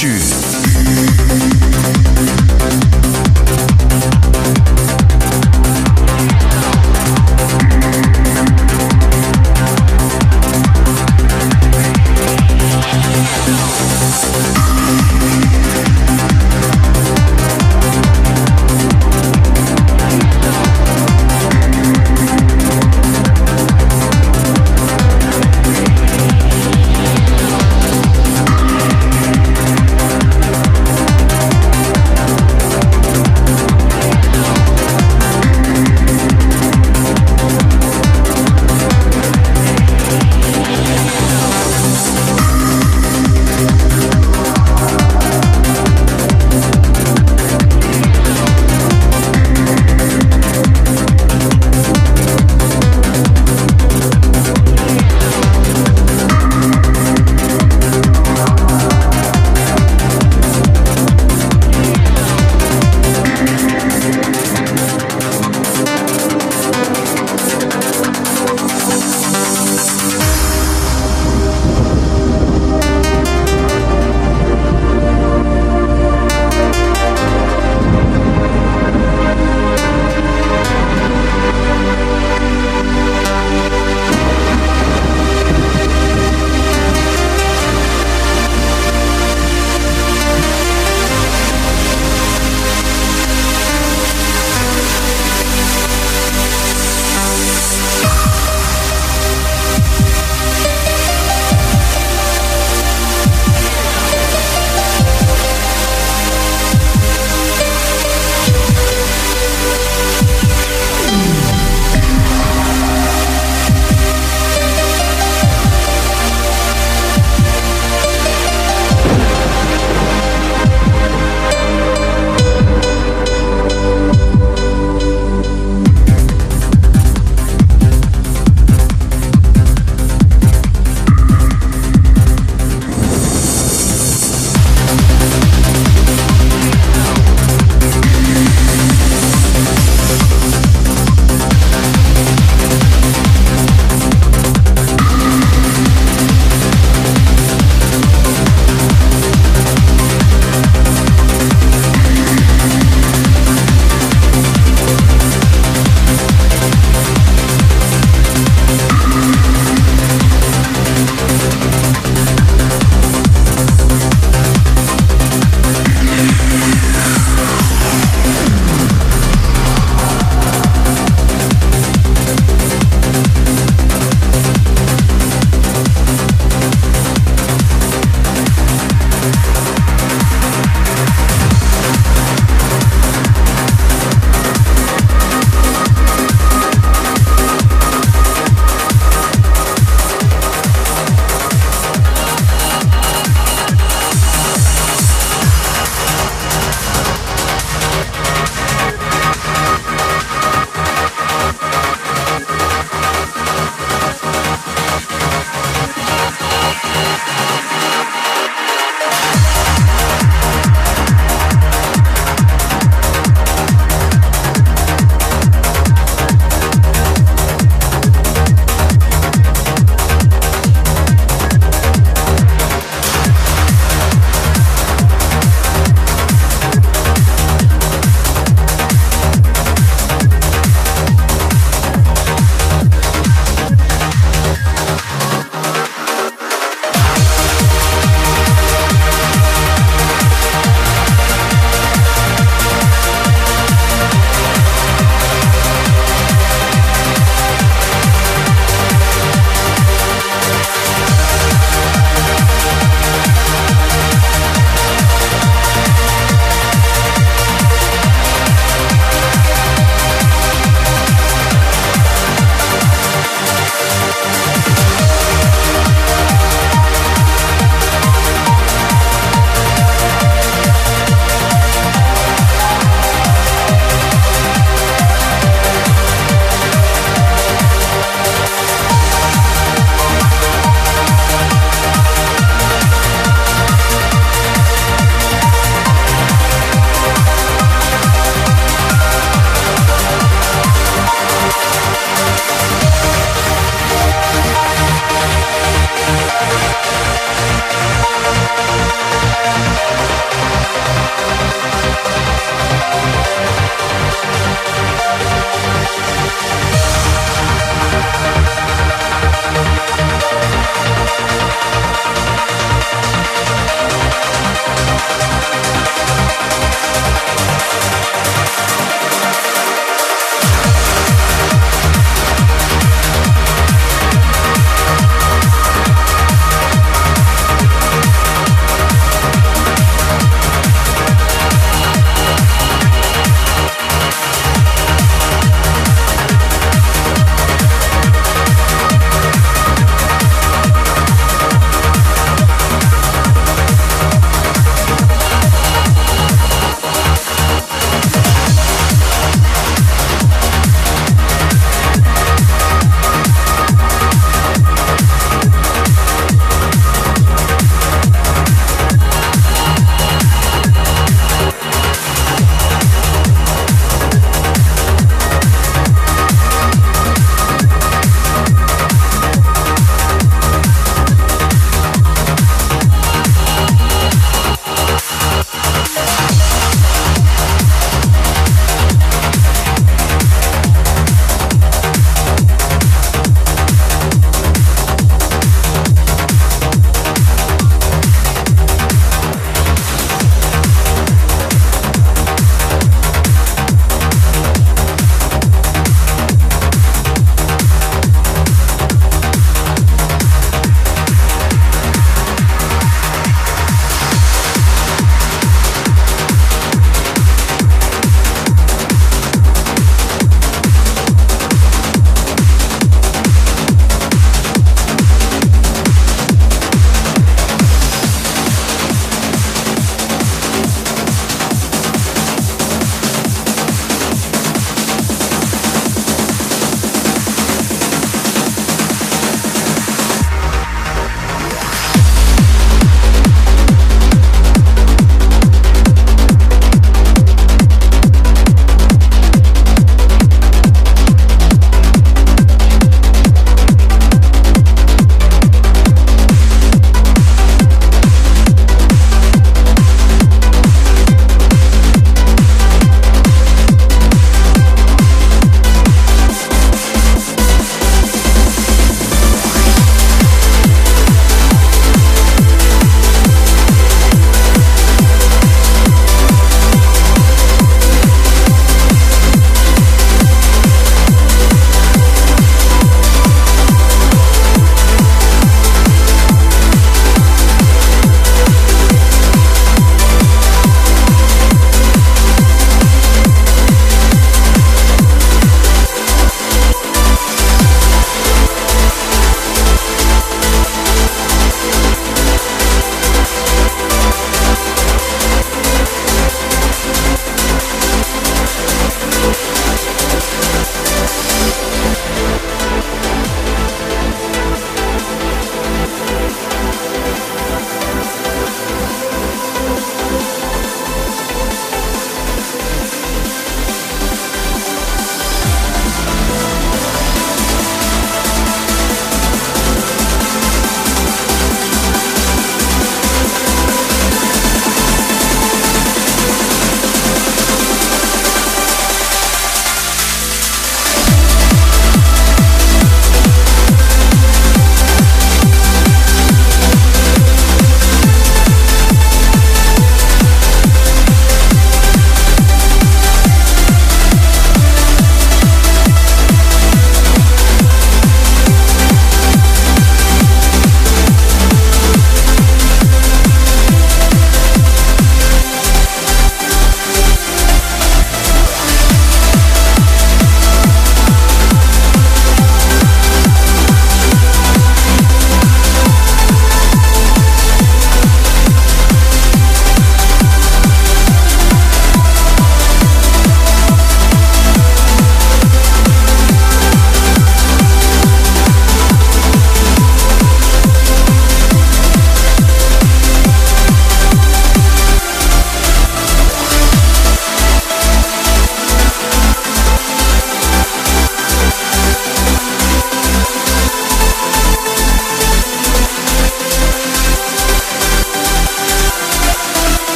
Tschüss.